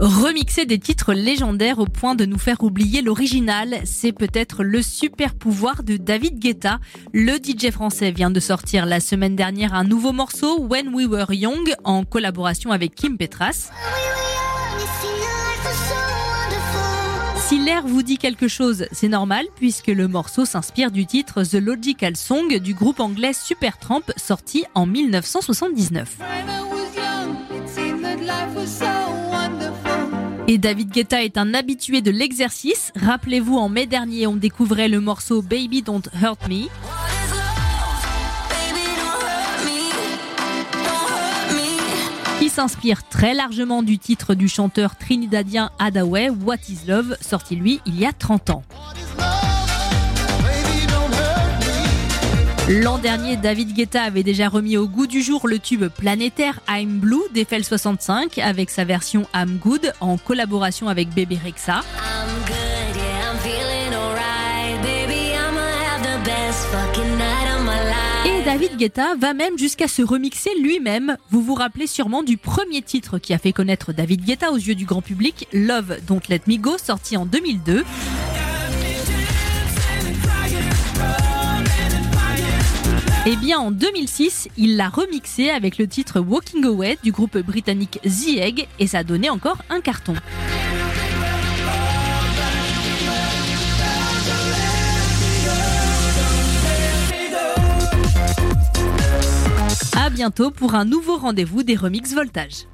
Remixer des titres légendaires au point de nous faire oublier l'original, c'est peut-être le super pouvoir de David Guetta. Le DJ français vient de sortir la semaine dernière un nouveau morceau, When We Were Young, en collaboration avec Kim Petras. Si l'air vous dit quelque chose, c'est normal puisque le morceau s'inspire du titre The Logical Song du groupe anglais Supertramp sorti en 1979. David Guetta est un habitué de l'exercice. Rappelez-vous, en mai dernier, on découvrait le morceau Baby Don't Hurt Me. qui s'inspire très largement du titre du chanteur trinidadien Adaway, What is Love, sorti lui il y a 30 ans. L'an dernier, David Guetta avait déjà remis au goût du jour le tube planétaire I'm Blue d'Eiffel 65 avec sa version I'm Good en collaboration avec Baby Rexa. Et David Guetta va même jusqu'à se remixer lui-même. Vous vous rappelez sûrement du premier titre qui a fait connaître David Guetta aux yeux du grand public, Love Don't Let Me Go, sorti en 2002. Eh bien, en 2006, il l'a remixé avec le titre Walking Away du groupe britannique The Egg et ça donnait encore un carton. À bientôt pour un nouveau rendez-vous des remix Voltage.